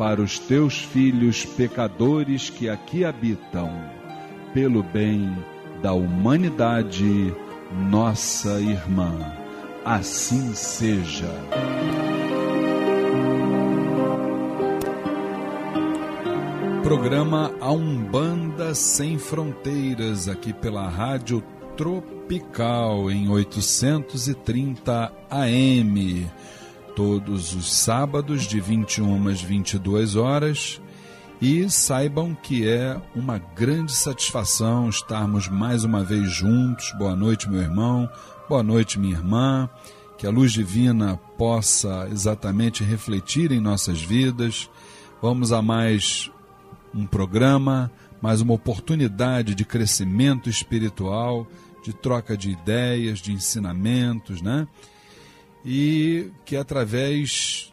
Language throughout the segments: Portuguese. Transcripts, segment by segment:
para os teus filhos pecadores que aqui habitam, pelo bem da humanidade, nossa irmã. Assim seja. Programa A Umbanda Sem Fronteiras, aqui pela Rádio Tropical, em 830 AM todos os sábados de 21 às 22 horas e saibam que é uma grande satisfação estarmos mais uma vez juntos. Boa noite, meu irmão. Boa noite, minha irmã. Que a luz divina possa exatamente refletir em nossas vidas. Vamos a mais um programa, mais uma oportunidade de crescimento espiritual, de troca de ideias, de ensinamentos, né? E que através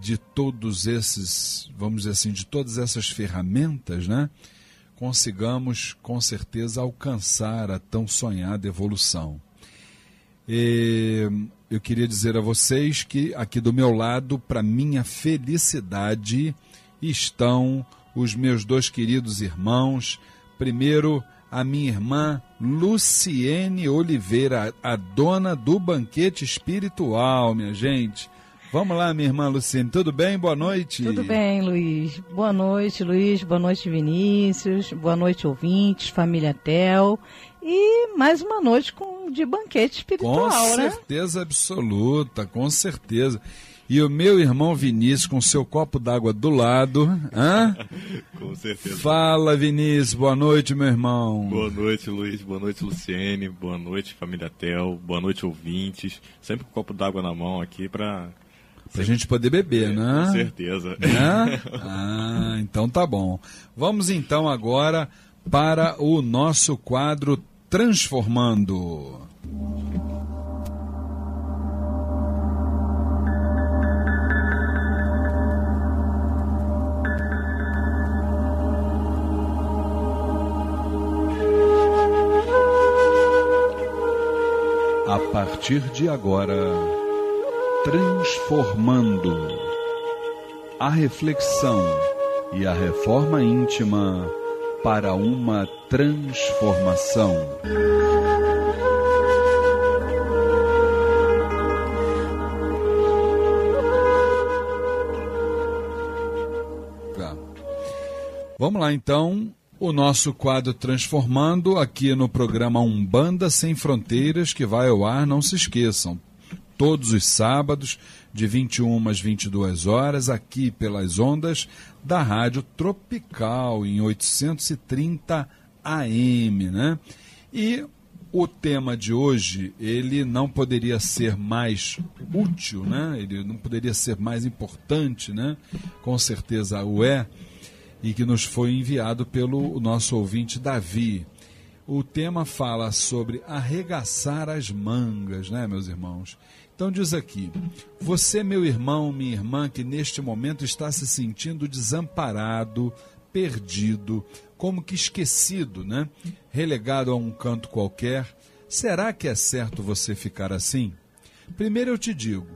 de todos esses, vamos dizer assim, de todas essas ferramentas, né, consigamos com certeza alcançar a tão sonhada evolução. E eu queria dizer a vocês que aqui do meu lado, para minha felicidade, estão os meus dois queridos irmãos. Primeiro, a minha irmã Luciene Oliveira, a dona do banquete espiritual, minha gente. Vamos lá, minha irmã Luciene, tudo bem? Boa noite. Tudo bem, Luiz. Boa noite, Luiz. Boa noite, Vinícius. Boa noite, ouvintes, família Tel. E mais uma noite com, de banquete espiritual, com né? Com certeza absoluta, com certeza. E o meu irmão Vinícius com seu copo d'água do lado. Hã? com certeza. Fala, Vinícius. Boa noite, meu irmão. Boa noite, Luiz. Boa noite, Luciene. Boa noite, família Tel. Boa noite, ouvintes. Sempre com um copo d'água na mão aqui para Pra gente poder beber, é, né? Com certeza. Né? Ah, então tá bom. Vamos então agora para o nosso quadro Transformando. Partir de agora, transformando a reflexão e a reforma íntima para uma transformação. Tá. Vamos lá então, o nosso quadro Transformando aqui no programa Umbanda Sem Fronteiras, que vai ao ar, não se esqueçam, todos os sábados, de 21 às 22 horas, aqui pelas ondas da Rádio Tropical, em 830 AM, né? E o tema de hoje, ele não poderia ser mais útil, né? Ele não poderia ser mais importante, né? Com certeza o é, e que nos foi enviado pelo nosso ouvinte Davi. O tema fala sobre arregaçar as mangas, né, meus irmãos? Então diz aqui: Você, meu irmão, minha irmã, que neste momento está se sentindo desamparado, perdido, como que esquecido, né? Relegado a um canto qualquer, será que é certo você ficar assim? Primeiro eu te digo: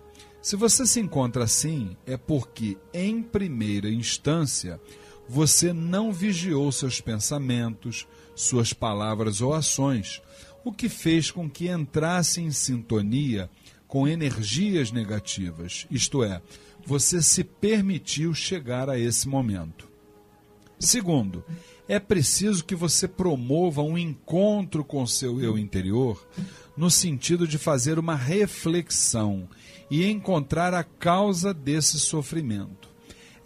se você se encontra assim, é porque, em primeira instância, você não vigiou seus pensamentos, suas palavras ou ações, o que fez com que entrasse em sintonia com energias negativas, isto é, você se permitiu chegar a esse momento. Segundo, é preciso que você promova um encontro com seu eu interior, no sentido de fazer uma reflexão e encontrar a causa desse sofrimento.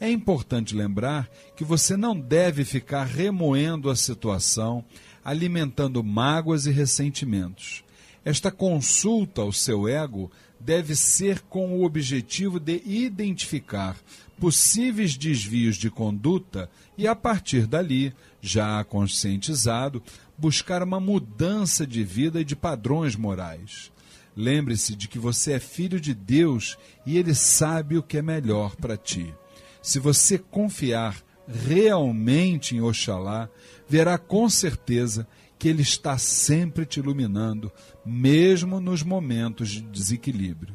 É importante lembrar que você não deve ficar remoendo a situação, alimentando mágoas e ressentimentos. Esta consulta ao seu ego deve ser com o objetivo de identificar possíveis desvios de conduta e, a partir dali, já conscientizado, buscar uma mudança de vida e de padrões morais. Lembre-se de que você é filho de Deus e Ele sabe o que é melhor para ti. Se você confiar realmente em Oxalá, verá com certeza que Ele está sempre te iluminando, mesmo nos momentos de desequilíbrio.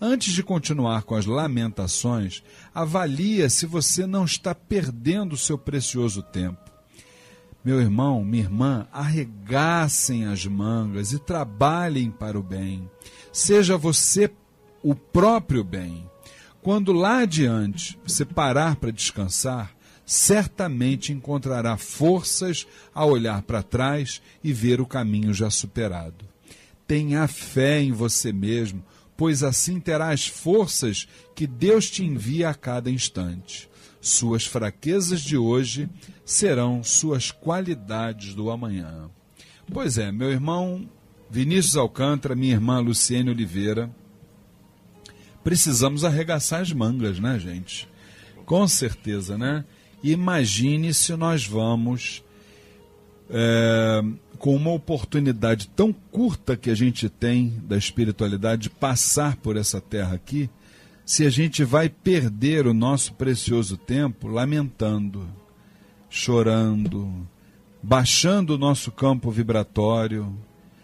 Antes de continuar com as lamentações, avalia se você não está perdendo o seu precioso tempo. Meu irmão, minha irmã, arregassem as mangas e trabalhem para o bem. Seja você o próprio bem. Quando lá adiante você parar para descansar, certamente encontrará forças a olhar para trás e ver o caminho já superado. Tenha fé em você mesmo, pois assim terá as forças que Deus te envia a cada instante. Suas fraquezas de hoje serão suas qualidades do amanhã. Pois é, meu irmão Vinícius Alcântara, minha irmã Luciene Oliveira, precisamos arregaçar as mangas, né, gente? Com certeza, né? Imagine se nós vamos, é, com uma oportunidade tão curta que a gente tem da espiritualidade, de passar por essa terra aqui, se a gente vai perder o nosso precioso tempo lamentando, chorando, baixando o nosso campo vibratório,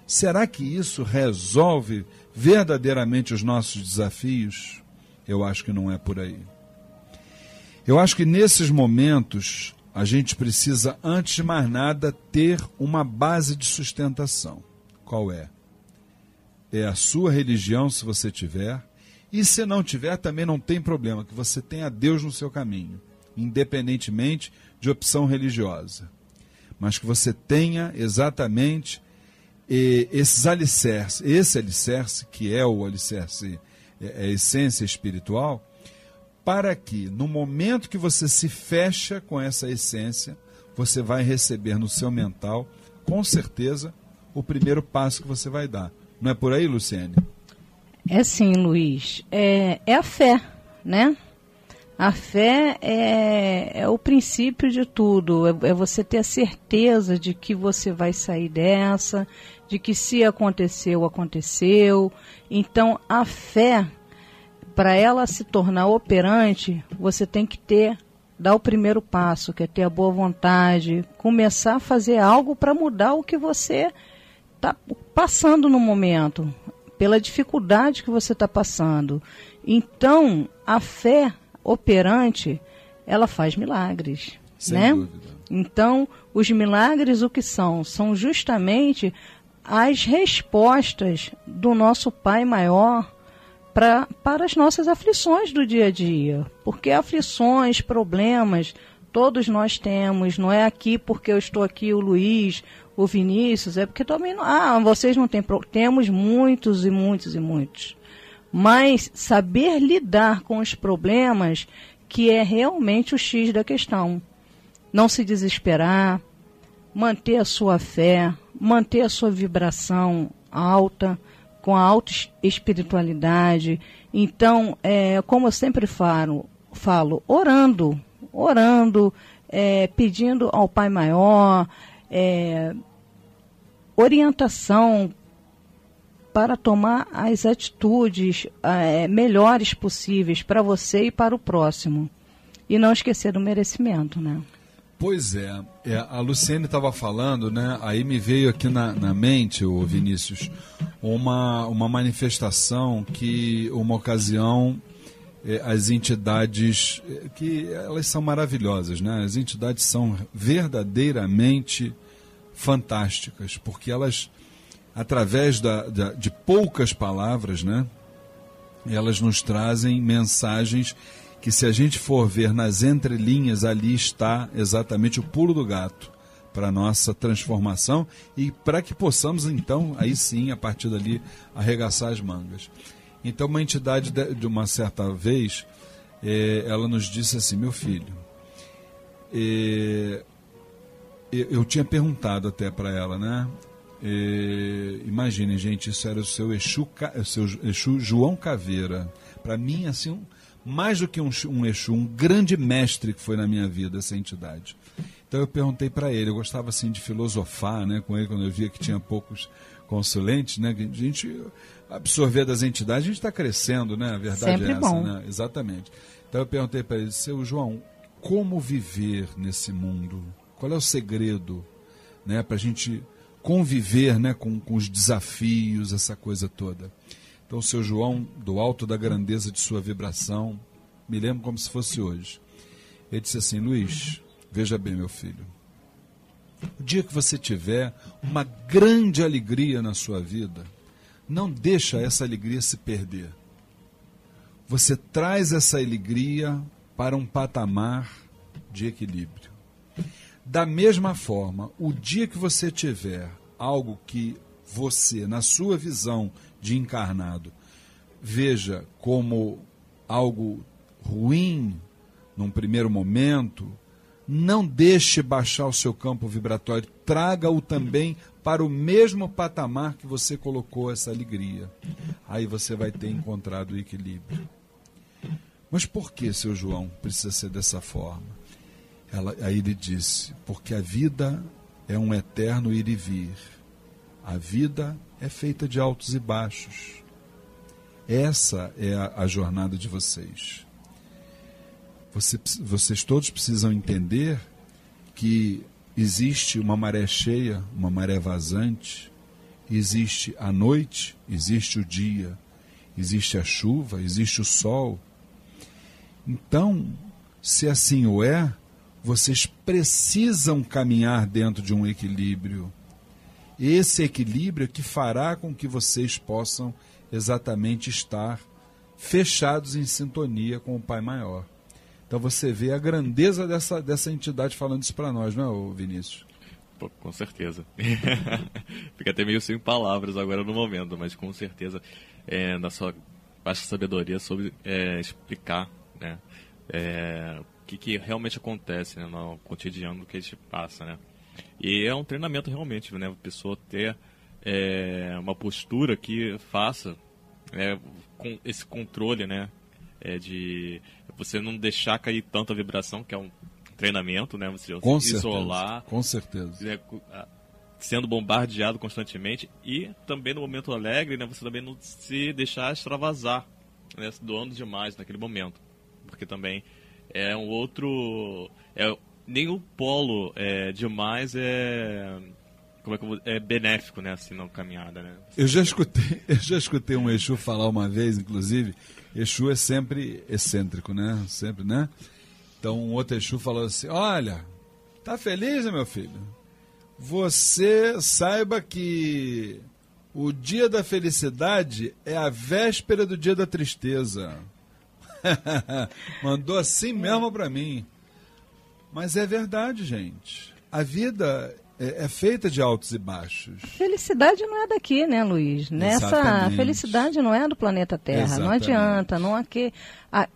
Será que isso resolve verdadeiramente os nossos desafios? Eu acho que não é por aí. Eu acho que nesses momentos a gente precisa, antes de mais nada, ter uma base de sustentação. Qual é? É a sua religião, se você tiver. E se não tiver, também não tem problema, que você tenha Deus no seu caminho, independentemente de opção religiosa. Mas que você tenha exatamente eh, esses alicerces, esse alicerce, que é o alicerce, é, é a essência espiritual, para que no momento que você se fecha com essa essência, você vai receber no seu mental, com certeza, o primeiro passo que você vai dar. Não é por aí, Luciene? É sim, Luiz. É, é a fé, né? A fé é, é o princípio de tudo. É, é você ter a certeza de que você vai sair dessa, de que se aconteceu, aconteceu. Então, a fé para ela se tornar operante, você tem que ter dar o primeiro passo, que é ter a boa vontade, começar a fazer algo para mudar o que você está passando no momento, pela dificuldade que você está passando. Então, a fé operante, ela faz milagres, Sem né? dúvida. Então, os milagres o que são? São justamente as respostas do nosso Pai maior pra, para as nossas aflições do dia a dia. Porque aflições, problemas, todos nós temos. Não é aqui porque eu estou aqui, o Luiz, o Vinícius, é porque também não. Ah, vocês não têm. Temos muitos e muitos e muitos. Mas saber lidar com os problemas, que é realmente o X da questão. Não se desesperar, manter a sua fé, manter a sua vibração alta, com a alta espiritualidade. Então, é, como eu sempre falo, falo orando, orando, é, pedindo ao Pai Maior é, orientação para tomar as atitudes é, melhores possíveis para você e para o próximo. E não esquecer do merecimento, né? Pois é, é a Luciene estava falando, né? Aí me veio aqui na, na mente, o Vinícius, uma, uma manifestação que, uma ocasião, é, as entidades, é, que elas são maravilhosas, né? As entidades são verdadeiramente fantásticas, porque elas, através da, da, de poucas palavras, né? Elas nos trazem mensagens que se a gente for ver nas entrelinhas, ali está exatamente o pulo do gato para a nossa transformação e para que possamos, então, aí sim, a partir dali, arregaçar as mangas. Então, uma entidade, de uma certa vez, é, ela nos disse assim: meu filho, é, eu tinha perguntado até para ela, né? É, imaginem, gente, isso era o seu Exu, o seu Exu João Caveira. Para mim, assim, um, mais do que um, um Exu, um grande mestre que foi na minha vida, essa entidade. Então eu perguntei para ele, eu gostava assim de filosofar né, com ele, quando eu via que tinha poucos consulentes, né, a gente absorver das entidades, a gente está crescendo, né? A verdade Sempre é essa, bom. né? Exatamente. Então eu perguntei para ele, seu João, como viver nesse mundo? Qual é o segredo né, para a gente conviver né, com, com os desafios, essa coisa toda? Então, seu João, do alto da grandeza de sua vibração, me lembro como se fosse hoje. Ele disse assim: Luiz, veja bem, meu filho. O dia que você tiver uma grande alegria na sua vida, não deixa essa alegria se perder. Você traz essa alegria para um patamar de equilíbrio. Da mesma forma, o dia que você tiver algo que você, na sua visão de encarnado, veja como algo ruim num primeiro momento, não deixe baixar o seu campo vibratório, traga-o também para o mesmo patamar que você colocou essa alegria. Aí você vai ter encontrado o equilíbrio. Mas por que, seu João, precisa ser dessa forma? Ela, aí ele disse: porque a vida é um eterno ir e vir. A vida é feita de altos e baixos. Essa é a, a jornada de vocês. Você, vocês todos precisam entender que existe uma maré cheia, uma maré vazante, existe a noite, existe o dia, existe a chuva, existe o sol. Então, se assim o é, vocês precisam caminhar dentro de um equilíbrio. Esse equilíbrio é que fará com que vocês possam exatamente estar fechados em sintonia com o Pai Maior. Então você vê a grandeza dessa, dessa entidade falando isso para nós, não é, Vinícius? Pô, com certeza. Fica até meio sem palavras agora no momento, mas com certeza é, na sua vasta sabedoria sobre é, explicar né, é, o que, que, realmente acontece né, no cotidiano que a gente passa. Né? E é um treinamento realmente, né? A pessoa ter é, uma postura que faça é, com esse controle, né? É, de você não deixar cair tanta vibração, que é um treinamento, né? Você com isolar. Certeza, com certeza. Né, sendo bombardeado constantemente e também no momento alegre, né? Você também não se deixar extravasar, né? Doando demais naquele momento. Porque também é um outro... É, nem o polo é, demais é como é que vou, é benéfico, né, assim, caminhada, né? Eu já escutei, eu já escutei um Exu falar uma vez, inclusive, Exu é sempre excêntrico, né? Sempre, né? Então um outro Exu falou assim: "Olha, tá feliz, meu filho? Você saiba que o dia da felicidade é a véspera do dia da tristeza." Mandou assim mesmo para mim. Mas é verdade, gente. A vida é, é, feita de altos e baixos. Felicidade não é daqui, né, Luiz? Nessa Exatamente. felicidade não é do planeta Terra. Exatamente. Não adianta, não há que a,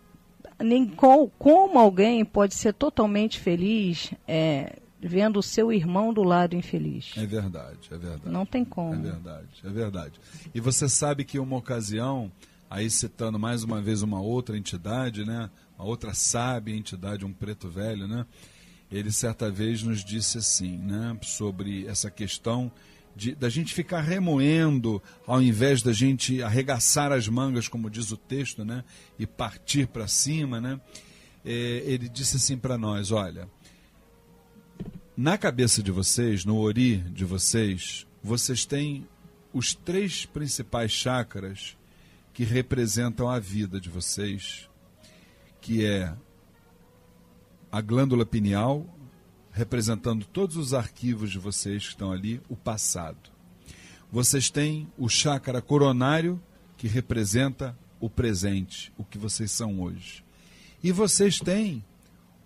nem com, como alguém pode ser totalmente feliz é, vendo o seu irmão do lado infeliz. É verdade, é verdade. Não tem como. É verdade, é verdade. E você sabe que uma ocasião, aí citando mais uma vez uma outra entidade, né? Uma outra sábia entidade, um preto velho, né? ele certa vez nos disse assim, né, sobre essa questão de, da gente ficar remoendo, ao invés da gente arregaçar as mangas, como diz o texto, né, e partir para cima, né, é, ele disse assim para nós: olha, na cabeça de vocês, no ori de vocês, vocês têm os três principais chakras que representam a vida de vocês, que é a glândula pineal, representando todos os arquivos de vocês que estão ali, o passado. Vocês têm o chácara coronário, que representa o presente, o que vocês são hoje. E vocês têm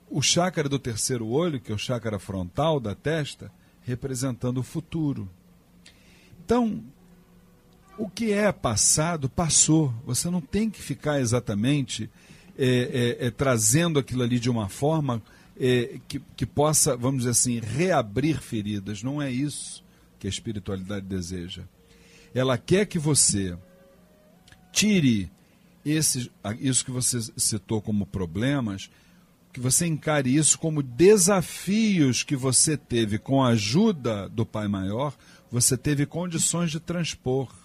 o chácara do terceiro olho, que é o chácara frontal da testa, representando o futuro. Então, o que é passado, passou. Você não tem que ficar exatamente é, é, é, trazendo aquilo ali de uma forma é, que, que possa, vamos dizer assim, reabrir feridas. Não é isso que a espiritualidade deseja. Ela quer que você tire esse, isso que você citou como problemas, que você encare isso como desafios que você teve com a ajuda do Pai Maior, você teve condições de transpor.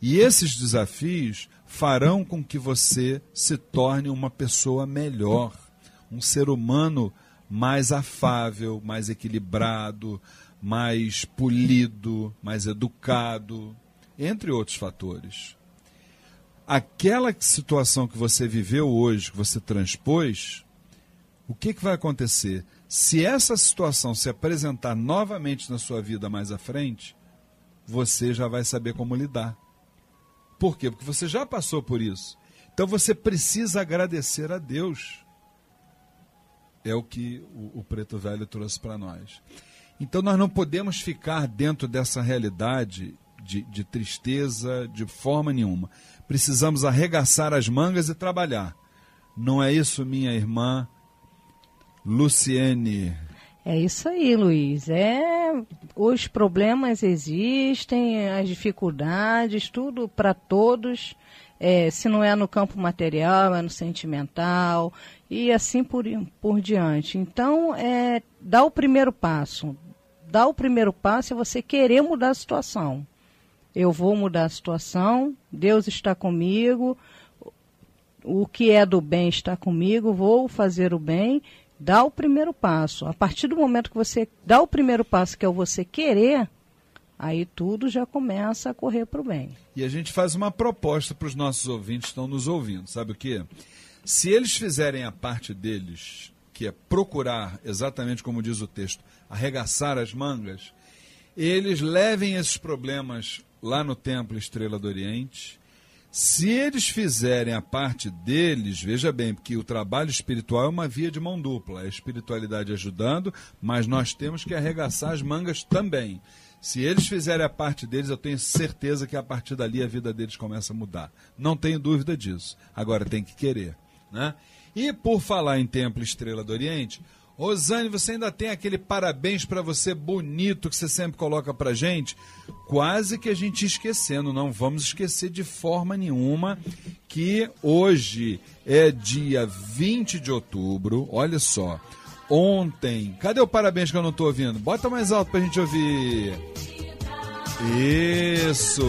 E esses desafios farão com que você se torne uma pessoa melhor, um ser humano mais afável, mais equilibrado, mais polido, mais educado, entre outros fatores. Aquela situação que você viveu hoje, que você transpôs, o que, que vai acontecer? Se essa situação se apresentar novamente na sua vida mais à frente, você já vai saber como lidar. Por quê? Porque você já passou por isso. Então você precisa agradecer a Deus. É o que o, o Preto Velho trouxe para nós. Então nós não podemos ficar dentro dessa realidade de, de tristeza de forma nenhuma. Precisamos arregaçar as mangas e trabalhar. Não é isso, minha irmã Luciene? É isso aí, Luiz. É, os problemas existem, as dificuldades, tudo para todos. É, se não é no campo material, é no sentimental e assim por, por diante. Então, é, dá o primeiro passo. Dá o primeiro passo é você querer mudar a situação. Eu vou mudar a situação, Deus está comigo, o que é do bem está comigo, vou fazer o bem dá o primeiro passo. A partir do momento que você dá o primeiro passo, que é o você querer, aí tudo já começa a correr para o bem. E a gente faz uma proposta para os nossos ouvintes que estão nos ouvindo, sabe o quê? Se eles fizerem a parte deles, que é procurar, exatamente como diz o texto, arregaçar as mangas, eles levem esses problemas lá no Templo Estrela do Oriente. Se eles fizerem a parte deles, veja bem, porque o trabalho espiritual é uma via de mão dupla, é a espiritualidade ajudando, mas nós temos que arregaçar as mangas também. Se eles fizerem a parte deles, eu tenho certeza que a partir dali a vida deles começa a mudar. Não tenho dúvida disso. Agora tem que querer. Né? E por falar em Templo Estrela do Oriente, Rosane, você ainda tem aquele parabéns para você bonito que você sempre coloca para gente? Quase que a gente esquecendo, não vamos esquecer de forma nenhuma que hoje é dia 20 de outubro, olha só. Ontem, cadê o parabéns que eu não estou ouvindo? Bota mais alto para a gente ouvir. Isso.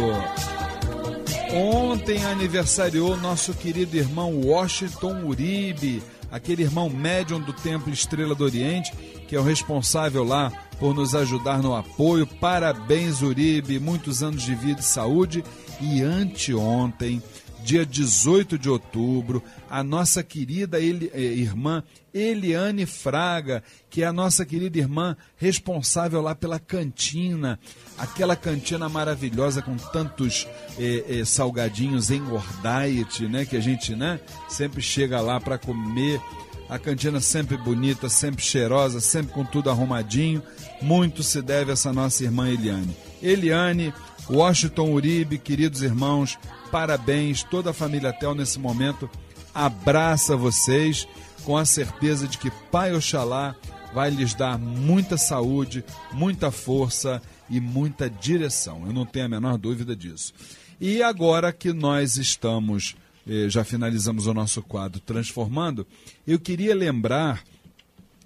Ontem aniversariou nosso querido irmão Washington Uribe, aquele irmão médium do Templo Estrela do Oriente, que é o responsável lá por nos ajudar no apoio. Parabéns, Uribe, muitos anos de vida e saúde. E anteontem, dia 18 de outubro, a nossa querida Eli, eh, irmã Eliane Fraga, que é a nossa querida irmã responsável lá pela cantina, aquela cantina maravilhosa com tantos eh, eh, salgadinhos em Ordait, né, que a gente né, sempre chega lá para comer. A cantina sempre bonita, sempre cheirosa, sempre com tudo arrumadinho. Muito se deve a essa nossa irmã Eliane. Eliane, Washington Uribe, queridos irmãos, parabéns, toda a família Tel nesse momento abraça vocês com a certeza de que Pai Oxalá vai lhes dar muita saúde, muita força e muita direção. Eu não tenho a menor dúvida disso. E agora que nós estamos, eh, já finalizamos o nosso quadro Transformando, eu queria lembrar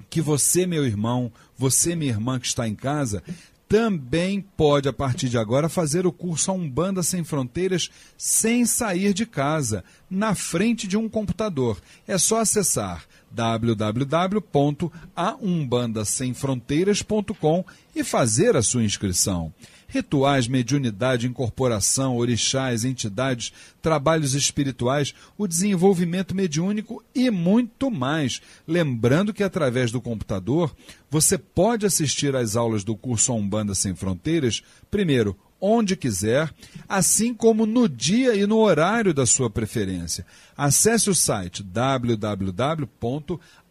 que você, meu irmão, você, minha irmã que está em casa, também pode, a partir de agora, fazer o curso A Umbanda Sem Fronteiras sem sair de casa, na frente de um computador. É só acessar www.aumbandasemfronteiras.com e fazer a sua inscrição rituais, mediunidade, incorporação, orixás, entidades, trabalhos espirituais, o desenvolvimento mediúnico e muito mais. Lembrando que através do computador você pode assistir às aulas do curso Umbanda Sem Fronteiras, primeiro onde quiser, assim como no dia e no horário da sua preferência. Acesse o site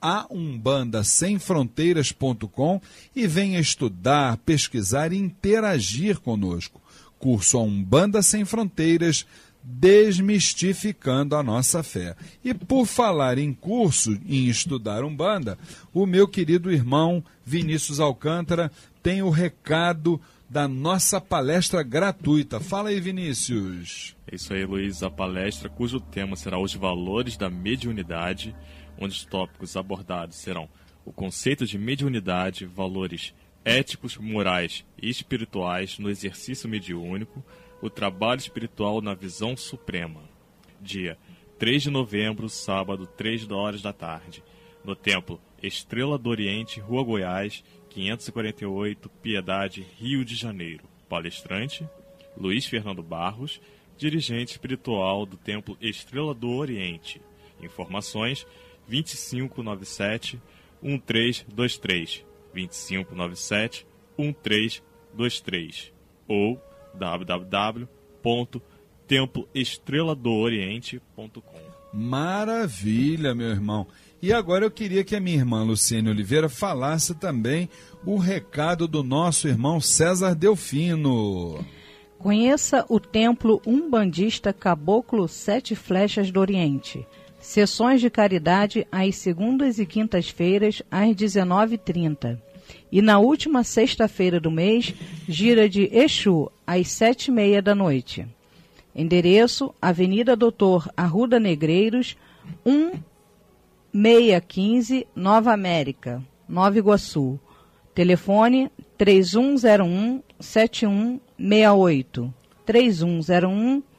www.aumbandasemfronteiras.com e venha estudar, pesquisar e interagir conosco. Curso A Umbanda Sem Fronteiras, desmistificando a nossa fé. E por falar em curso, em estudar Umbanda, o meu querido irmão Vinícius Alcântara tem o recado da nossa palestra gratuita. Fala aí, Vinícius. É isso aí, Luiz. A palestra cujo tema será os valores da mediunidade, onde os tópicos abordados serão o conceito de mediunidade, valores éticos, morais e espirituais no exercício mediúnico, o trabalho espiritual na visão suprema. Dia 3 de novembro, sábado, 3 horas da tarde, no Templo Estrela do Oriente, Rua Goiás, 548, Piedade, Rio de Janeiro. Palestrante: Luiz Fernando Barros, dirigente espiritual do Templo Estrela do Oriente. Informações: 2597 1323 2597 1323 ou www.temploestreladooriente.com. Maravilha, meu irmão. E agora eu queria que a minha irmã Luciene Oliveira falasse também o recado do nosso irmão César Delfino. Conheça o templo umbandista Caboclo Sete Flechas do Oriente. Sessões de caridade às segundas e quintas-feiras às 19h30. E na última sexta-feira do mês, gira de Exu às sete e meia da noite. Endereço: Avenida Doutor Arruda Negreiros, 1 615 Nova América, Nova Iguaçu. Telefone 3101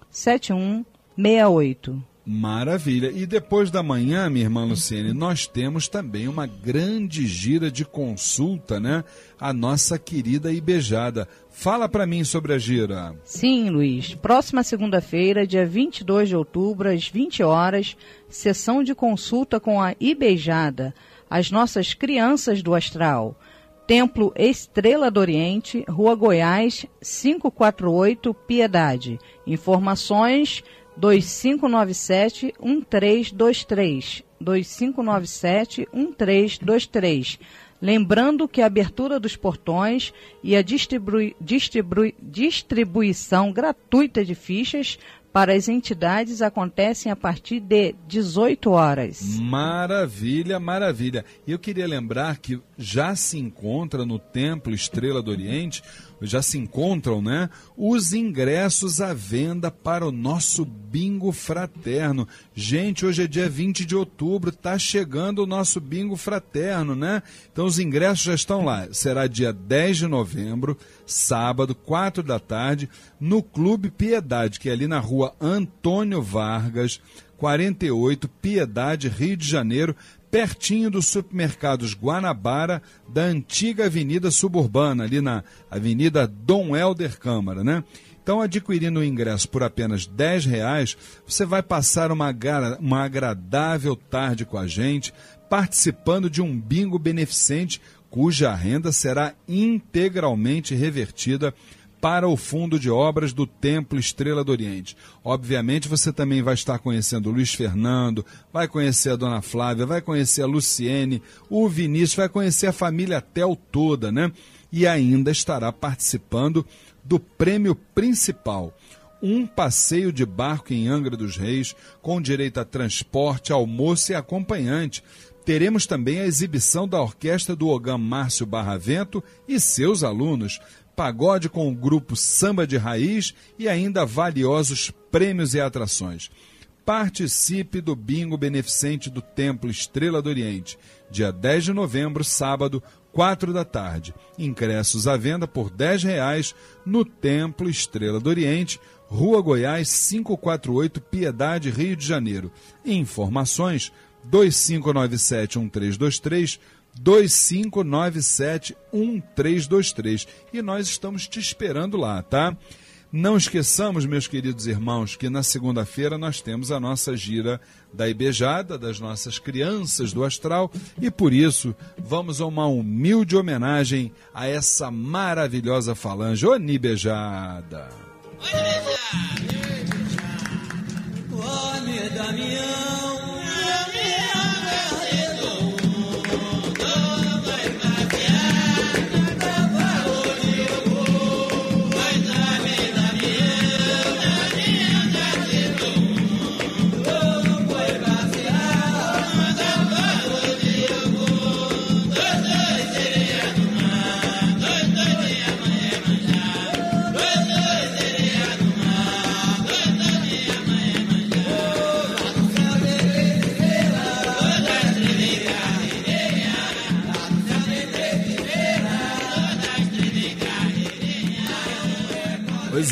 7168. 3101 7168. Maravilha. E depois da manhã, minha irmã Luciene, nós temos também uma grande gira de consulta, né? A nossa querida Ibejada. Fala para mim sobre a gira. Sim, Luiz. Próxima segunda-feira, dia 22 de outubro, às 20 horas, sessão de consulta com a Ibejada, as nossas crianças do astral. Templo Estrela do Oriente, Rua Goiás, 548, Piedade. Informações 2597 1323. 2597 1323. Lembrando que a abertura dos portões e a distribui, distribui, distribuição gratuita de fichas para as entidades acontecem a partir de 18 horas. Maravilha, maravilha. E eu queria lembrar que já se encontra no Templo Estrela do Oriente já se encontram, né? Os ingressos à venda para o nosso bingo fraterno. Gente, hoje é dia 20 de outubro, tá chegando o nosso bingo fraterno, né? Então os ingressos já estão lá. Será dia 10 de novembro, sábado, 4 da tarde, no Clube Piedade, que é ali na rua Antônio Vargas, 48, Piedade, Rio de Janeiro pertinho dos supermercados Guanabara, da antiga Avenida Suburbana, ali na Avenida Dom Helder Câmara, né? Então, adquirindo o ingresso por apenas 10 reais, você vai passar uma, uma agradável tarde com a gente, participando de um bingo beneficente cuja renda será integralmente revertida para o Fundo de Obras do Templo Estrela do Oriente. Obviamente, você também vai estar conhecendo o Luiz Fernando, vai conhecer a Dona Flávia, vai conhecer a Luciene, o Vinícius, vai conhecer a família Tel toda, né? E ainda estará participando do prêmio principal um passeio de barco em Angra dos Reis, com direito a transporte, almoço e acompanhante. Teremos também a exibição da orquestra do Ogam Márcio Barravento e seus alunos, pagode com o grupo Samba de Raiz e ainda valiosos prêmios e atrações. Participe do bingo beneficente do Templo Estrela do Oriente, dia 10 de novembro, sábado, 4 da tarde. Ingressos à venda por R$ reais no Templo Estrela do Oriente, Rua Goiás 548, Piedade, Rio de Janeiro. Informações 2597 1323 2597 1323. E nós estamos te esperando lá, tá? Não esqueçamos, meus queridos irmãos, que na segunda-feira nós temos a nossa gira da Ibejada, das nossas crianças do astral, e por isso vamos a uma humilde homenagem a essa maravilhosa falange. Ô Nibejada! Ô Damião!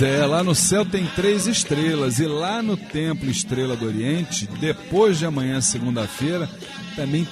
É, lá no céu tem três estrelas e lá no Templo Estrela do Oriente, depois de amanhã, segunda-feira, também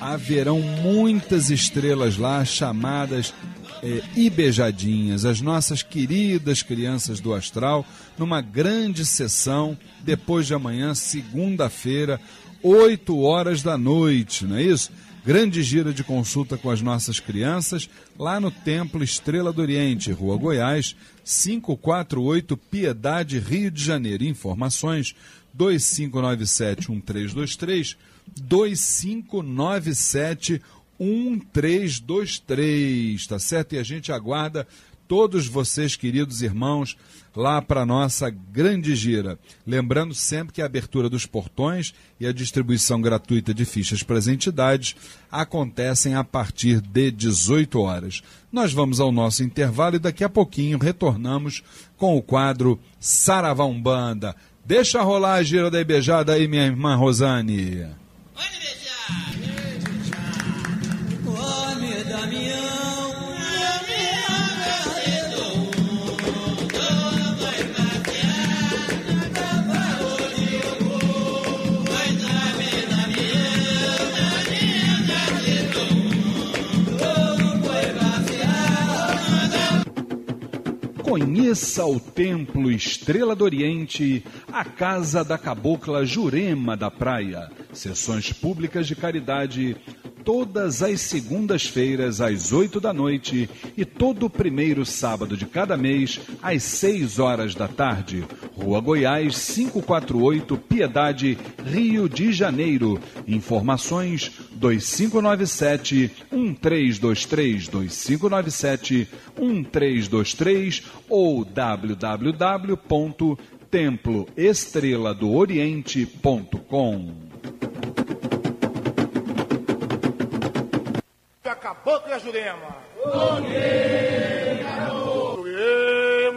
haverão muitas estrelas lá chamadas é, Ibejadinhas, as nossas queridas crianças do astral, numa grande sessão depois de amanhã, segunda-feira, 8 horas da noite, não é isso? Grande gira de consulta com as nossas crianças lá no Templo Estrela do Oriente, Rua Goiás, 548 Piedade, Rio de Janeiro. Informações 2597-1323, 2597-1323, tá certo? E a gente aguarda todos vocês, queridos irmãos, lá para nossa grande gira. Lembrando sempre que a abertura dos portões e a distribuição gratuita de fichas para as entidades acontecem a partir de 18 horas. Nós vamos ao nosso intervalo e daqui a pouquinho retornamos com o quadro Saravá Umbanda. Deixa rolar a gira da Ibejada aí, minha irmã Rosane. Pode beijar! Conheça o Templo Estrela do Oriente, a Casa da Cabocla Jurema da Praia. Sessões públicas de caridade todas as segundas-feiras às oito da noite e todo primeiro sábado de cada mês às seis horas da tarde. Rua Goiás, 548, Piedade, Rio de Janeiro. Informações 2597 1323 2597 1323 ou www.temploestreladooriente.com. Caboclo e Jurema.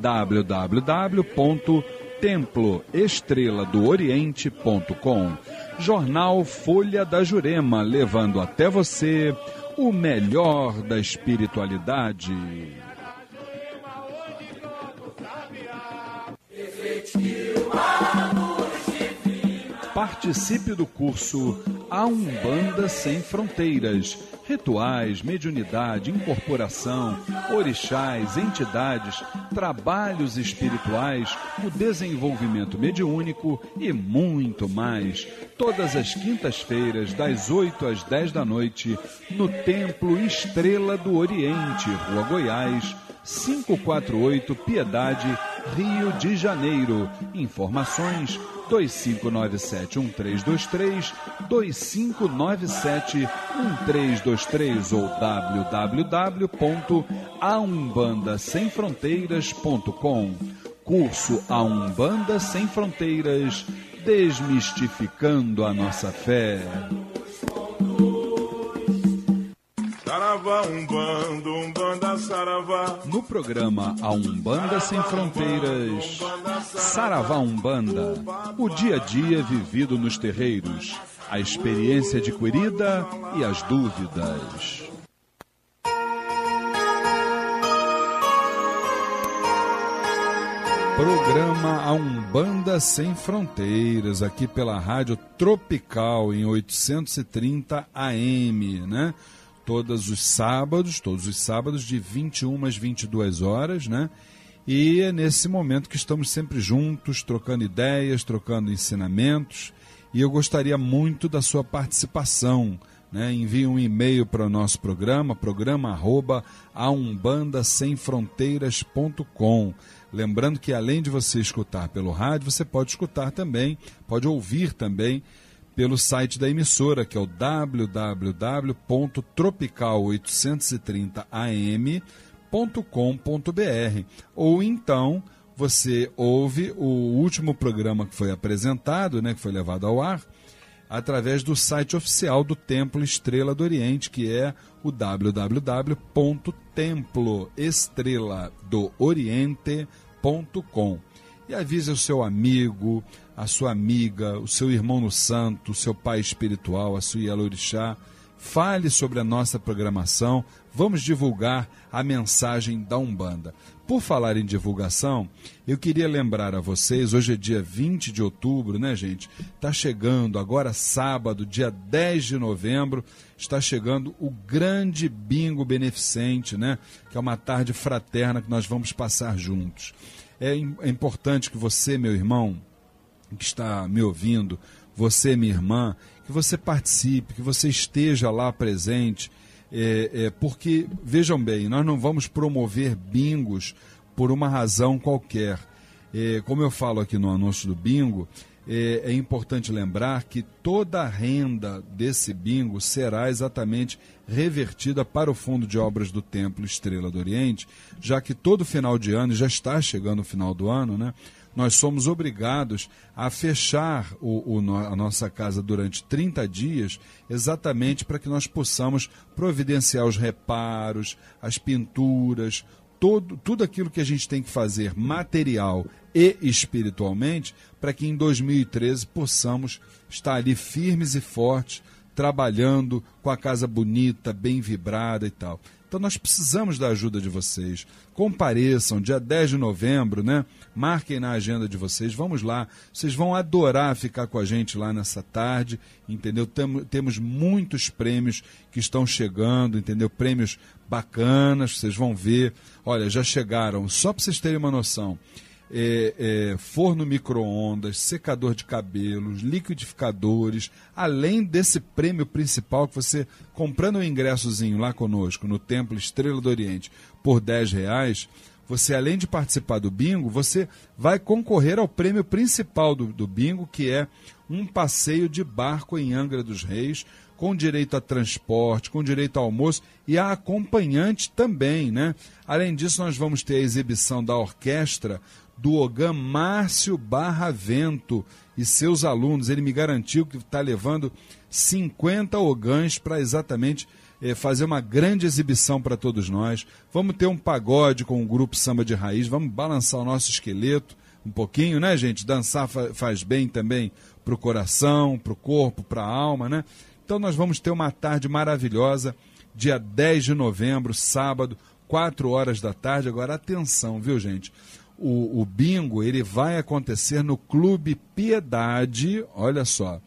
www.temploestreladooriente.com. Jornal Folha da Jurema, levando até você o melhor da espiritualidade. Participe do curso A Umbanda Sem Fronteiras. Rituais, mediunidade, incorporação, orixás, entidades, trabalhos espirituais, o desenvolvimento mediúnico e muito mais. Todas as quintas-feiras, das 8 às 10 da noite, no Templo Estrela do Oriente, Rua Goiás, 548 Piedade, Rio de Janeiro. Informações 2597-1323, 2597-1323 ou www.aumbandasemfronteiras.com. Curso A Umbanda Sem Fronteiras, desmistificando a nossa fé. Saravá, Umbanda, Umbanda, Saravá. No programa A Umbanda Sem Fronteiras, Saravá Umbanda, o dia a dia vivido nos terreiros, a experiência adquirida e as dúvidas. Programa A Umbanda Sem Fronteiras, aqui pela Rádio Tropical em 830 AM, né? Todos os sábados, todos os sábados de 21 às 22 horas, né? E é nesse momento que estamos sempre juntos, trocando ideias, trocando ensinamentos, e eu gostaria muito da sua participação. Né? Envie um e-mail para o nosso programa, programa arroba aumbandasemfronteiras.com. Lembrando que além de você escutar pelo rádio, você pode escutar também, pode ouvir também pelo site da emissora, que é o www.tropical830am.com.br. Ou então você ouve o último programa que foi apresentado, né, que foi levado ao ar, através do site oficial do Templo Estrela do Oriente, que é o www.temploestreladooriente.com. E avise o seu amigo, a sua amiga, o seu irmão no santo, o seu pai espiritual, a sua Yalorixá. Fale sobre a nossa programação, vamos divulgar a mensagem da Umbanda. Por falar em divulgação, eu queria lembrar a vocês, hoje é dia 20 de outubro, né, gente? Está chegando, agora sábado, dia 10 de novembro, está chegando o grande bingo beneficente, né? Que é uma tarde fraterna que nós vamos passar juntos. É, é importante que você, meu irmão, que está me ouvindo, você, minha irmã, que você participe, que você esteja lá presente, é, é, porque, vejam bem, nós não vamos promover bingos por uma razão qualquer. É, como eu falo aqui no anúncio do bingo, é, é, importante lembrar que toda a renda desse bingo será exatamente revertida para o Fundo de Obras do Templo Estrela do Oriente, já que todo final de ano, já está chegando o final do ano, né? Nós somos obrigados a fechar o, o, a nossa casa durante 30 dias, exatamente para que nós possamos providenciar os reparos, as pinturas, todo, tudo aquilo que a gente tem que fazer material e espiritualmente para que em 2013 possamos estar ali firmes e fortes, trabalhando com a casa bonita, bem vibrada e tal. Então nós precisamos da ajuda de vocês. Compareçam, dia 10 de novembro, né? Marquem na agenda de vocês. Vamos lá. Vocês vão adorar ficar com a gente lá nessa tarde, entendeu? Tem, temos muitos prêmios que estão chegando, entendeu? Prêmios bacanas, vocês vão ver. Olha, já chegaram, só para vocês terem uma noção é, é, forno micro-ondas, secador de cabelos, liquidificadores, além desse prêmio principal que você, comprando um ingressozinho lá conosco no Templo Estrela do Oriente por 10 reais, você além de participar do bingo, você vai concorrer ao prêmio principal do, do bingo, que é um passeio de barco em Angra dos Reis, com direito a transporte, com direito ao almoço e a acompanhante também, né? Além disso, nós vamos ter a exibição da orquestra do Ogã Márcio Barravento e seus alunos. Ele me garantiu que está levando 50 ogãs para exatamente eh, fazer uma grande exibição para todos nós. Vamos ter um pagode com o grupo Samba de Raiz, vamos balançar o nosso esqueleto um pouquinho, né, gente? Dançar fa faz bem também para o coração, para o corpo, para a alma, né? Então nós vamos ter uma tarde maravilhosa, dia 10 de novembro, sábado, 4 horas da tarde. Agora, atenção, viu, gente? O, o bingo ele vai acontecer no Clube Piedade, olha só,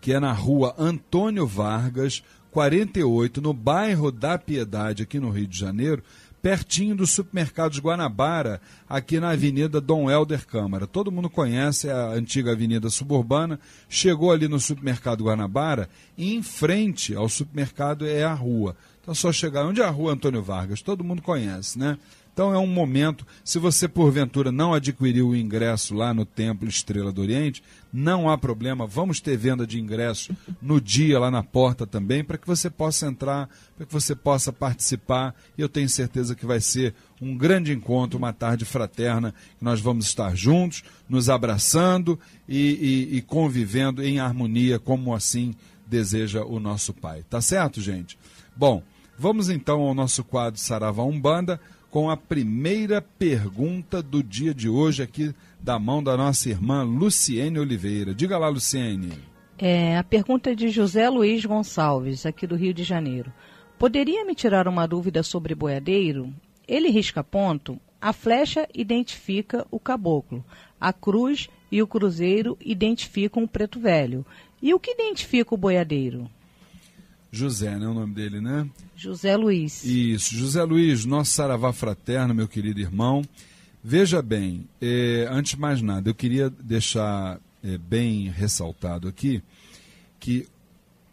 que é na rua Antônio Vargas, 48, no bairro da Piedade, aqui no Rio de Janeiro, pertinho do supermercados Guanabara, aqui na Avenida Dom Helder Câmara. Todo mundo conhece a antiga Avenida Suburbana. Chegou ali no supermercado Guanabara, e em frente ao supermercado é a rua. Então é só chegar. Onde é a rua Antônio Vargas? Todo mundo conhece, né? Então é um momento, se você porventura não adquiriu o ingresso lá no Templo Estrela do Oriente, não há problema, vamos ter venda de ingresso no dia lá na porta também, para que você possa entrar, para que você possa participar. E eu tenho certeza que vai ser um grande encontro, uma tarde fraterna, que nós vamos estar juntos, nos abraçando e, e, e convivendo em harmonia, como assim deseja o nosso Pai. Tá certo, gente? Bom, vamos então ao nosso quadro Saravá Umbanda com a primeira pergunta do dia de hoje, aqui da mão da nossa irmã Luciene Oliveira. Diga lá, Luciene. É, a pergunta é de José Luiz Gonçalves, aqui do Rio de Janeiro. Poderia me tirar uma dúvida sobre boiadeiro? Ele risca ponto, a flecha identifica o caboclo, a cruz e o cruzeiro identificam o preto velho. E o que identifica o boiadeiro? José, né? O nome dele, né? José Luiz. Isso, José Luiz, nosso saravá fraterno, meu querido irmão. Veja bem, é, antes de mais nada, eu queria deixar é, bem ressaltado aqui que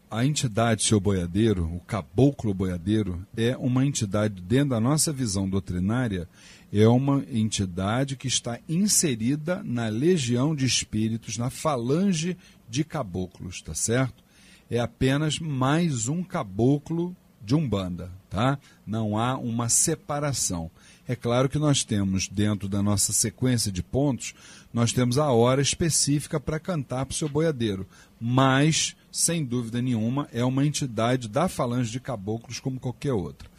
a entidade seu boiadeiro, o caboclo boiadeiro, é uma entidade, dentro da nossa visão doutrinária, é uma entidade que está inserida na legião de espíritos, na falange de caboclos, tá certo? É apenas mais um caboclo de Umbanda, tá? Não há uma separação. É claro que nós temos, dentro da nossa sequência de pontos, nós temos a hora específica para cantar para o seu boiadeiro, mas, sem dúvida nenhuma, é uma entidade da falange de caboclos como qualquer outra.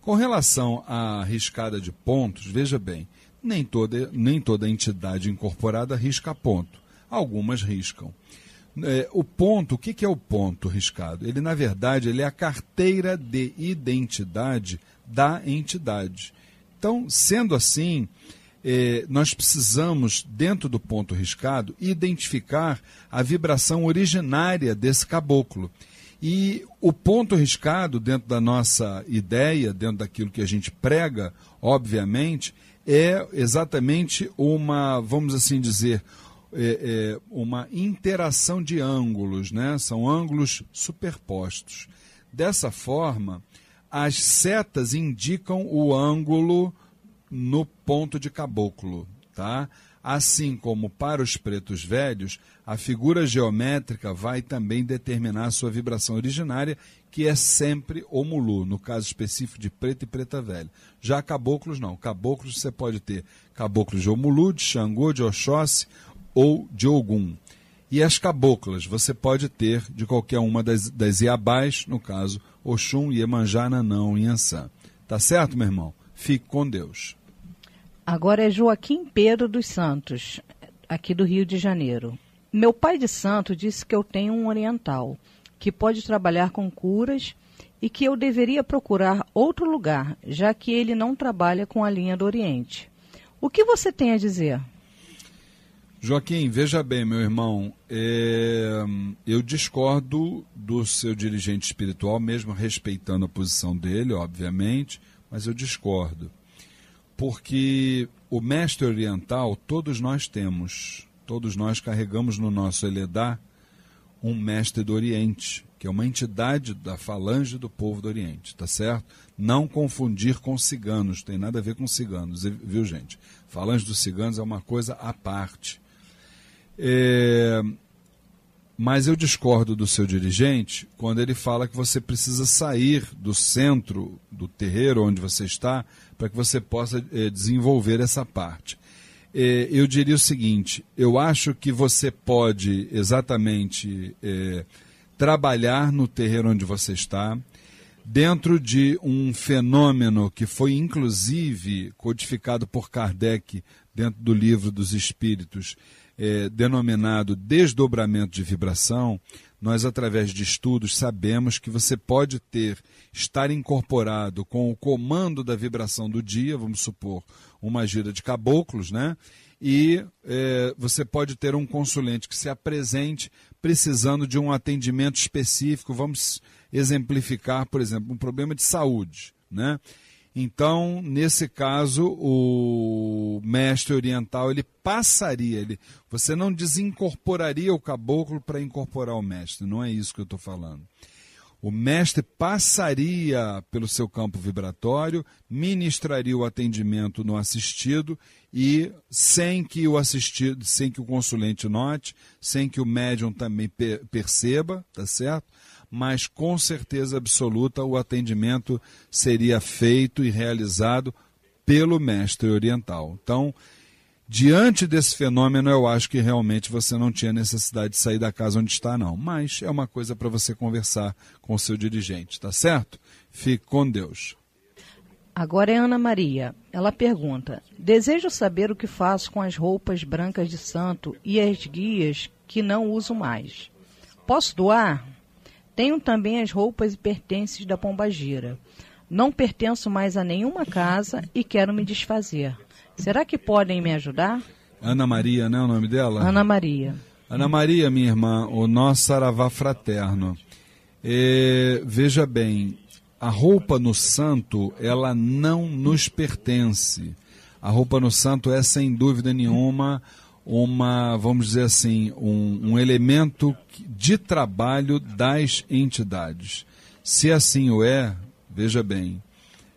Com relação à riscada de pontos, veja bem, nem toda, nem toda entidade incorporada risca ponto. Algumas riscam. É, o ponto, o que, que é o ponto riscado? Ele, na verdade, ele é a carteira de identidade da entidade. Então, sendo assim, é, nós precisamos, dentro do ponto riscado, identificar a vibração originária desse caboclo. E o ponto riscado, dentro da nossa ideia, dentro daquilo que a gente prega, obviamente, é exatamente uma, vamos assim dizer, é, é, uma interação de ângulos, né? são ângulos superpostos. Dessa forma, as setas indicam o ângulo no ponto de caboclo. Tá? Assim como para os pretos velhos, a figura geométrica vai também determinar a sua vibração originária, que é sempre o no caso específico de preto e preta velha. Já caboclos não. Caboclos você pode ter caboclos de Omulu, de Xangô, de Oxóssi ou de Ogum. E as caboclas você pode ter de qualquer uma das, das Iabás, no caso Oxum, Iemanjá, Nanão Ançã. Tá certo, meu irmão? Fique com Deus. Agora é Joaquim Pedro dos Santos, aqui do Rio de Janeiro. Meu pai de santo disse que eu tenho um oriental que pode trabalhar com curas e que eu deveria procurar outro lugar, já que ele não trabalha com a linha do Oriente. O que você tem a dizer? Joaquim, veja bem, meu irmão, é, eu discordo do seu dirigente espiritual, mesmo respeitando a posição dele, obviamente, mas eu discordo. Porque o mestre oriental, todos nós temos, todos nós carregamos no nosso Eledá um mestre do Oriente, que é uma entidade da falange do povo do Oriente, tá certo? Não confundir com ciganos, tem nada a ver com ciganos, viu gente? Falange dos ciganos é uma coisa à parte. É, mas eu discordo do seu dirigente quando ele fala que você precisa sair do centro do terreiro onde você está para que você possa é, desenvolver essa parte. É, eu diria o seguinte: eu acho que você pode exatamente é, trabalhar no terreiro onde você está, dentro de um fenômeno que foi inclusive codificado por Kardec dentro do livro dos Espíritos é, denominado desdobramento de vibração, nós, através de estudos, sabemos que você pode ter, estar incorporado com o comando da vibração do dia, vamos supor, uma gira de caboclos, né? E é, você pode ter um consulente que se apresente precisando de um atendimento específico. Vamos exemplificar, por exemplo, um problema de saúde, né? Então, nesse caso, o mestre oriental ele passaria, ele, você não desincorporaria o caboclo para incorporar o mestre, não é isso que eu estou falando. O mestre passaria pelo seu campo vibratório, ministraria o atendimento no assistido e sem que o assistido, sem que o consulente note, sem que o médium também perceba, tá certo? Mas com certeza absoluta o atendimento seria feito e realizado pelo mestre oriental. Então, diante desse fenômeno, eu acho que realmente você não tinha necessidade de sair da casa onde está, não. Mas é uma coisa para você conversar com o seu dirigente, tá certo? Fique com Deus. Agora é Ana Maria. Ela pergunta: Desejo saber o que faço com as roupas brancas de santo e as guias que não uso mais. Posso doar? Tenho também as roupas e pertences da Pombagira. Não pertenço mais a nenhuma casa e quero me desfazer. Será que podem me ajudar? Ana Maria, não é o nome dela? Ana Maria. Ana Maria, minha irmã, o nosso saravá fraterno. Veja bem, a roupa no santo, ela não nos pertence. A roupa no santo é, sem dúvida nenhuma, uma, vamos dizer assim, um, um elemento de trabalho das entidades. Se assim o é, veja bem,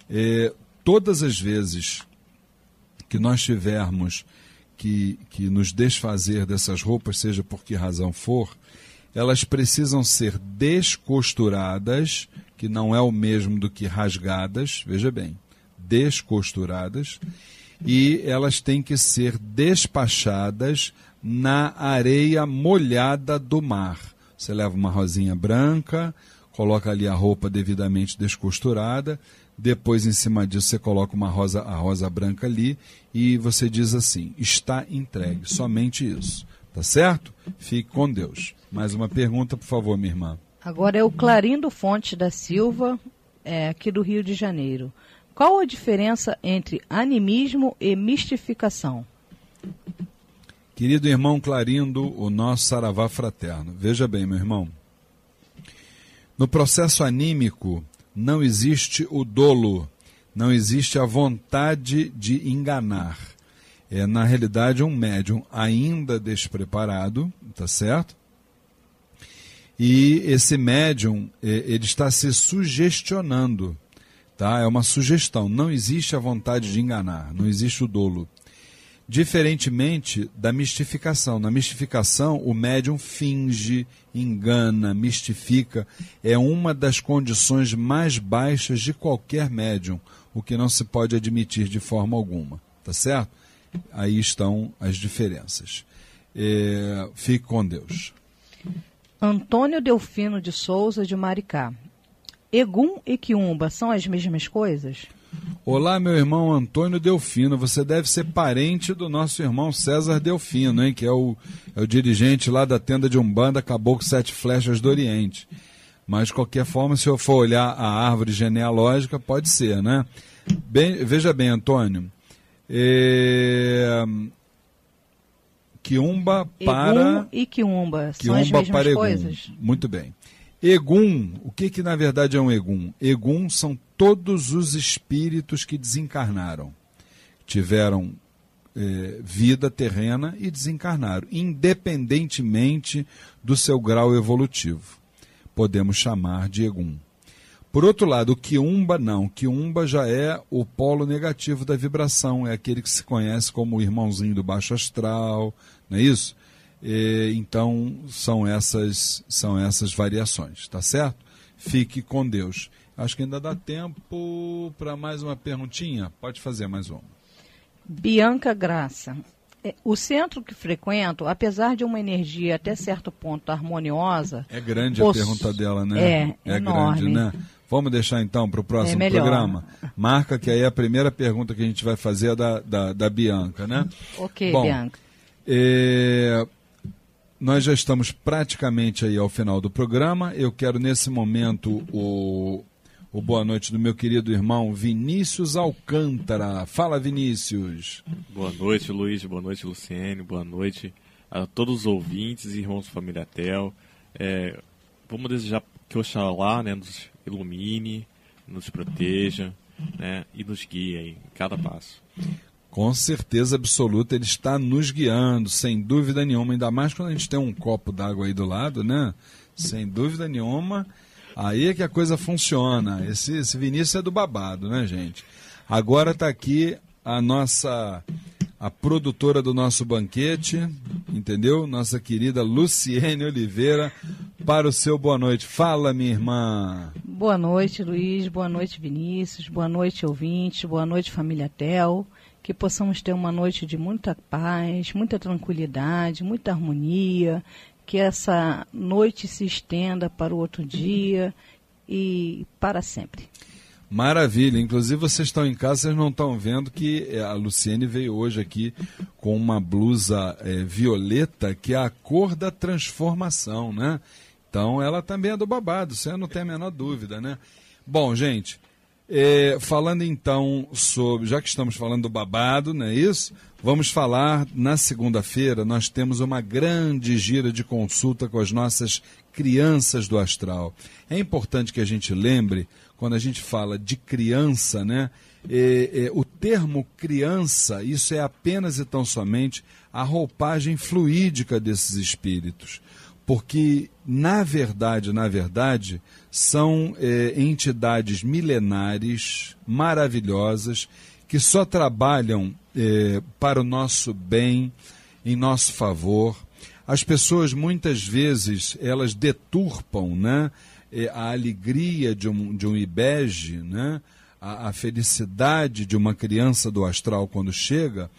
é, todas as vezes que nós tivermos que, que nos desfazer dessas roupas, seja por que razão for, elas precisam ser descosturadas, que não é o mesmo do que rasgadas, veja bem, descosturadas, e elas têm que ser despachadas na areia molhada do mar. Você leva uma rosinha branca, coloca ali a roupa devidamente descosturada, depois em cima disso você coloca uma rosa, a rosa branca ali e você diz assim: está entregue, somente isso. Tá certo? Fique com Deus. Mais uma pergunta, por favor, minha irmã. Agora é o Clarindo Fonte da Silva, é, aqui do Rio de Janeiro. Qual a diferença entre animismo e mistificação? Querido irmão Clarindo, o nosso saravá fraterno. Veja bem, meu irmão. No processo anímico não existe o dolo, não existe a vontade de enganar. É, na realidade, um médium ainda despreparado, tá certo? E esse médium, é, ele está se sugestionando Tá? É uma sugestão. Não existe a vontade de enganar, não existe o dolo. Diferentemente da mistificação. Na mistificação, o médium finge, engana, mistifica. É uma das condições mais baixas de qualquer médium, o que não se pode admitir de forma alguma. Tá certo? Aí estão as diferenças. É, fique com Deus. Antônio Delfino de Souza, de Maricá. Egum e Quiumba são as mesmas coisas? Olá, meu irmão Antônio Delfino. Você deve ser parente do nosso irmão César Delfino, hein? Que é o, é o dirigente lá da tenda de Umbanda Caboclo Sete Flechas do Oriente. Mas, de qualquer forma, se eu for olhar a árvore genealógica, pode ser, né? Bem, veja bem, Antônio. É... Quiumba para. Egum e Quiumba. São as Quiumba mesmas para Egum. coisas. Muito bem. Egum, o que que na verdade é um Egum? Egum são todos os espíritos que desencarnaram. Tiveram eh, vida terrena e desencarnaram, independentemente do seu grau evolutivo. Podemos chamar de Egum. Por outro lado, o Quiumba não. Quiumba já é o polo negativo da vibração, é aquele que se conhece como o irmãozinho do baixo astral, não é isso? E, então, são essas, são essas variações, tá certo? Fique com Deus. Acho que ainda dá tempo para mais uma perguntinha. Pode fazer mais uma. Bianca Graça. É, O centro que frequento, apesar de uma energia até certo ponto harmoniosa, É grande Possu- a pergunta dela, né? É, é enorme. grande, né? Vamos deixar então para o próximo É programa? Marca que aí a primeira pergunta que a gente vai fazer é da, da, da Bianca, né? ok, Bom, Bianca. É, nós já estamos praticamente aí ao final do programa. Eu quero nesse momento o, o boa noite do meu querido irmão Vinícius Alcântara. Fala, Vinícius. Boa noite, Luiz. Boa noite, Luciene. Boa noite a todos os ouvintes e irmãos da família Tel. É, vamos desejar que Oxalá né, nos ilumine, nos proteja né, e nos guie em cada passo. Com certeza absoluta, ele está nos guiando, sem dúvida nenhuma. Ainda mais quando a gente tem um copo d'água aí do lado, né? Sem dúvida nenhuma. Aí é que a coisa funciona. Esse, esse Vinícius é do babado, né, gente? Agora está aqui a nossa a produtora do nosso banquete, entendeu? Nossa querida Luciene Oliveira, para o seu boa noite. Fala, minha irmã. Boa noite, Luiz. Boa noite, Vinícius. Boa noite, ouvintes. Boa noite, família Tel. Que possamos ter uma noite de muita paz, muita tranquilidade, muita harmonia. Que essa noite se estenda para o outro dia e para sempre. Maravilha. Inclusive, vocês estão em casa, vocês não estão vendo que eh, a Luciene veio hoje aqui com uma blusa eh, violeta, que é a cor da transformação, né? Então, ela também é do babado, você não tem a menor dúvida, né? Bom, gente, eh, falando então sobre. Já que estamos falando do babado, não é isso? Vamos falar na segunda-feira. Nós temos uma grande gira de consulta com as nossas crianças do astral. É importante que a gente lembre, quando a gente fala de criança, né? é, é, o termo criança, isso é apenas e tão somente a roupagem fluídica desses espíritos. Porque, na verdade, na verdade, são é, entidades milenares, maravilhosas, que só trabalham é, para o nosso bem, em nosso favor. As pessoas muitas vezes elas deturpam, né, é, a alegria de um, de um ibege, né, a, a felicidade de uma criança do astral quando chega.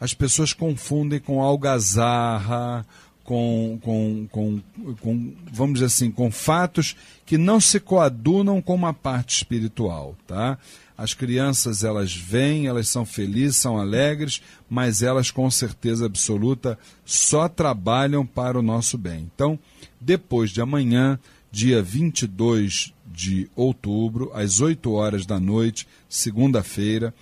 As pessoas confundem com algazarra, com, com, com, com, vamos dizer assim, com fatos que não se coadunam com uma parte espiritual, tá? As crianças, elas vêm, elas são felizes, são alegres, mas elas, com certeza absoluta, só trabalham para o nosso bem. Então, depois de amanhã, dia 22 de outubro, às 8 horas da noite, segunda-feira,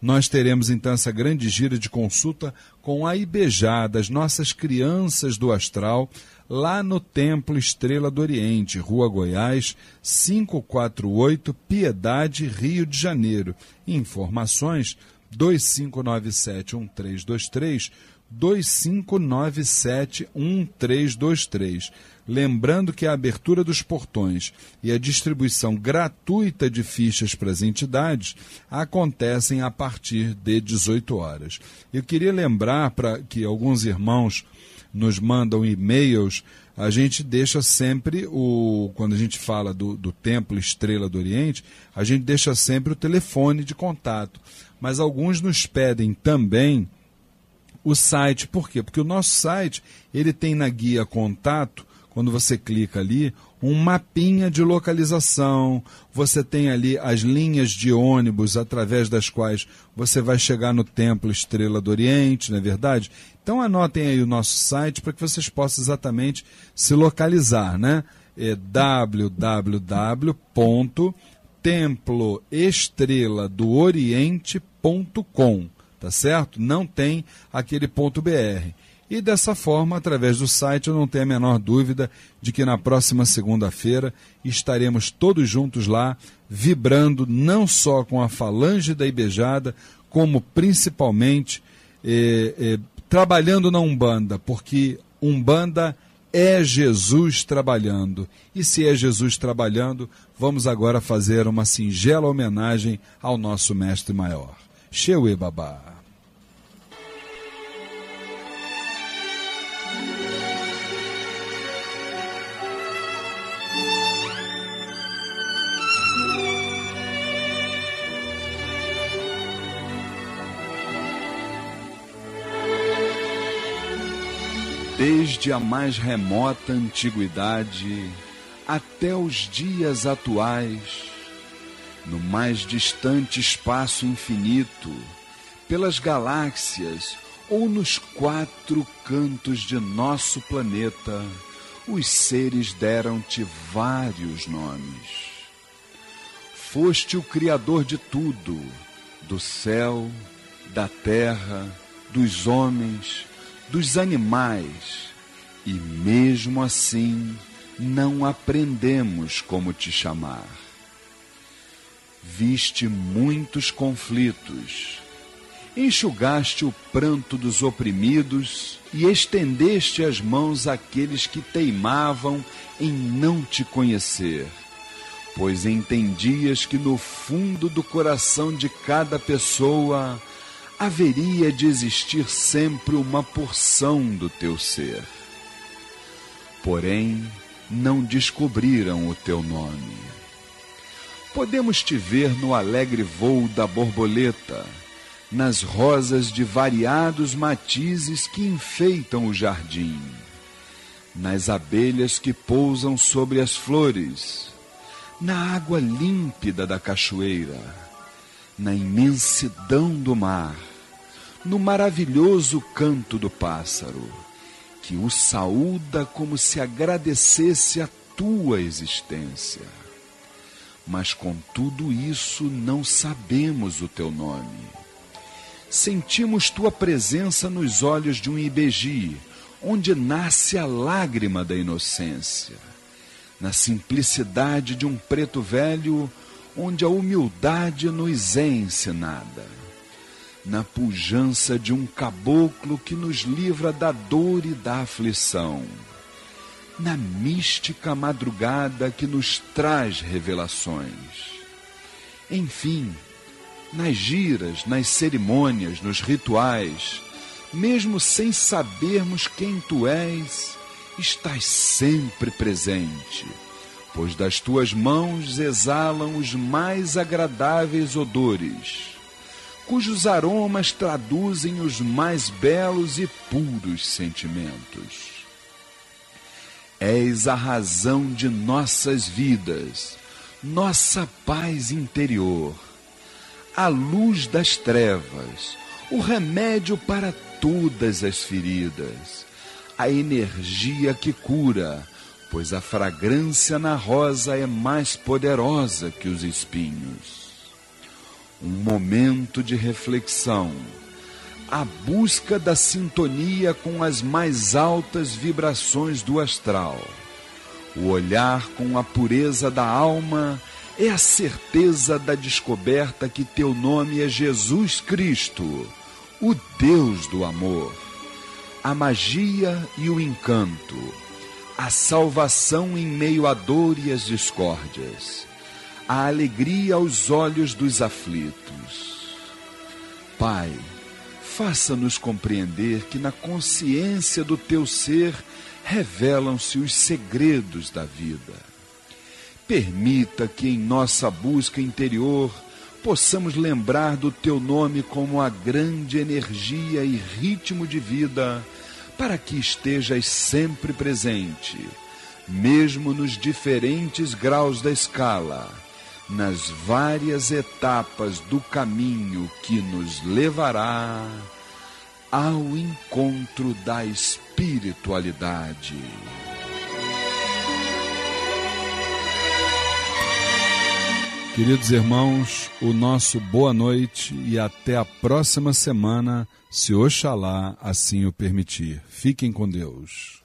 nós teremos então essa grande gira de consulta com a IBEJA, das nossas crianças do astral, lá no Templo Estrela do Oriente, Rua Goiás, 548, Piedade, Rio de Janeiro. Informações 2597-1323, 2597-1323. Lembrando que a abertura dos portões e a distribuição gratuita de fichas para as entidades acontecem a partir de 18 horas. Eu queria lembrar para que alguns irmãos nos mandam e-mails, a gente deixa sempre o. Quando a gente fala do, do Templo Estrela do Oriente, a gente deixa sempre o telefone de contato. Mas alguns nos pedem também o site. Por quê? Porque o nosso site ele tem na guia contato, quando você clica ali, um mapinha de localização. Você tem ali as linhas de ônibus através das quais você vai chegar no Templo Estrela do Oriente, não é verdade? Então anotem aí o nosso site para que vocês possam exatamente se localizar, né? É www.temploestreladooriente.com, tá certo? Não tem aquele ponto .br. E dessa forma, através do site, eu não tenho a menor dúvida de que na próxima segunda-feira estaremos todos juntos lá, vibrando não só com a falange da Ibejada, como principalmente eh, eh, trabalhando na Umbanda, porque Umbanda é Jesus trabalhando. E se é Jesus trabalhando, vamos agora fazer uma singela homenagem ao nosso mestre maior. Shewe Babá. Desde a mais remota antiguidade até os dias atuais, no mais distante espaço infinito, pelas galáxias ou nos quatro cantos de nosso planeta, os seres deram-te vários nomes. Foste o Criador de tudo, do céu, da terra, dos homens, dos animais, e mesmo assim não aprendemos como te chamar. Viste muitos conflitos, enxugaste o pranto dos oprimidos e estendeste as mãos àqueles que teimavam em não te conhecer, pois entendias que no fundo do coração de cada pessoa haveria de existir sempre uma porção do teu ser. Porém, não descobriram o teu nome. Podemos te ver no alegre voo da borboleta, nas rosas de variados matizes que enfeitam o jardim, nas abelhas que pousam sobre as flores, na água límpida da cachoeira, na imensidão do mar, no maravilhoso canto do pássaro, que o saúda como se agradecesse a tua existência. Mas com tudo isso não sabemos o teu nome. Sentimos tua presença nos olhos de um ibeji, onde nasce a lágrima da inocência, na simplicidade de um preto velho, onde a humildade nos é ensinada na pujança de um caboclo que nos livra da dor e da aflição, na mística madrugada que nos traz revelações. Enfim, nas giras, nas cerimônias, nos rituais, mesmo sem sabermos quem tu és, estás sempre presente, pois das tuas mãos exalam os mais agradáveis odores cujos aromas traduzem os mais belos e puros sentimentos. És a razão de nossas vidas, nossa paz interior, a luz das trevas, o remédio para todas as feridas, a energia que cura, pois a fragrância na rosa é mais poderosa que os espinhos um momento de reflexão, a busca da sintonia com as mais altas vibrações do astral. O olhar com a pureza da alma é a certeza da descoberta que teu nome é Jesus Cristo, o Deus do amor, a magia e o encanto, a salvação em meio à dor e às discórdias a alegria aos olhos dos aflitos. Pai, faça-nos compreender que na consciência do teu ser revelam-se os segredos da vida. Permita que em nossa busca interior possamos lembrar do teu nome como a grande energia e ritmo de vida, para que estejas sempre presente mesmo nos diferentes graus da escala, nas várias etapas do caminho que nos levará ao encontro da espiritualidade. Queridos irmãos, o nosso boa noite e até a próxima semana, se Oxalá assim o permitir. Fiquem com Deus.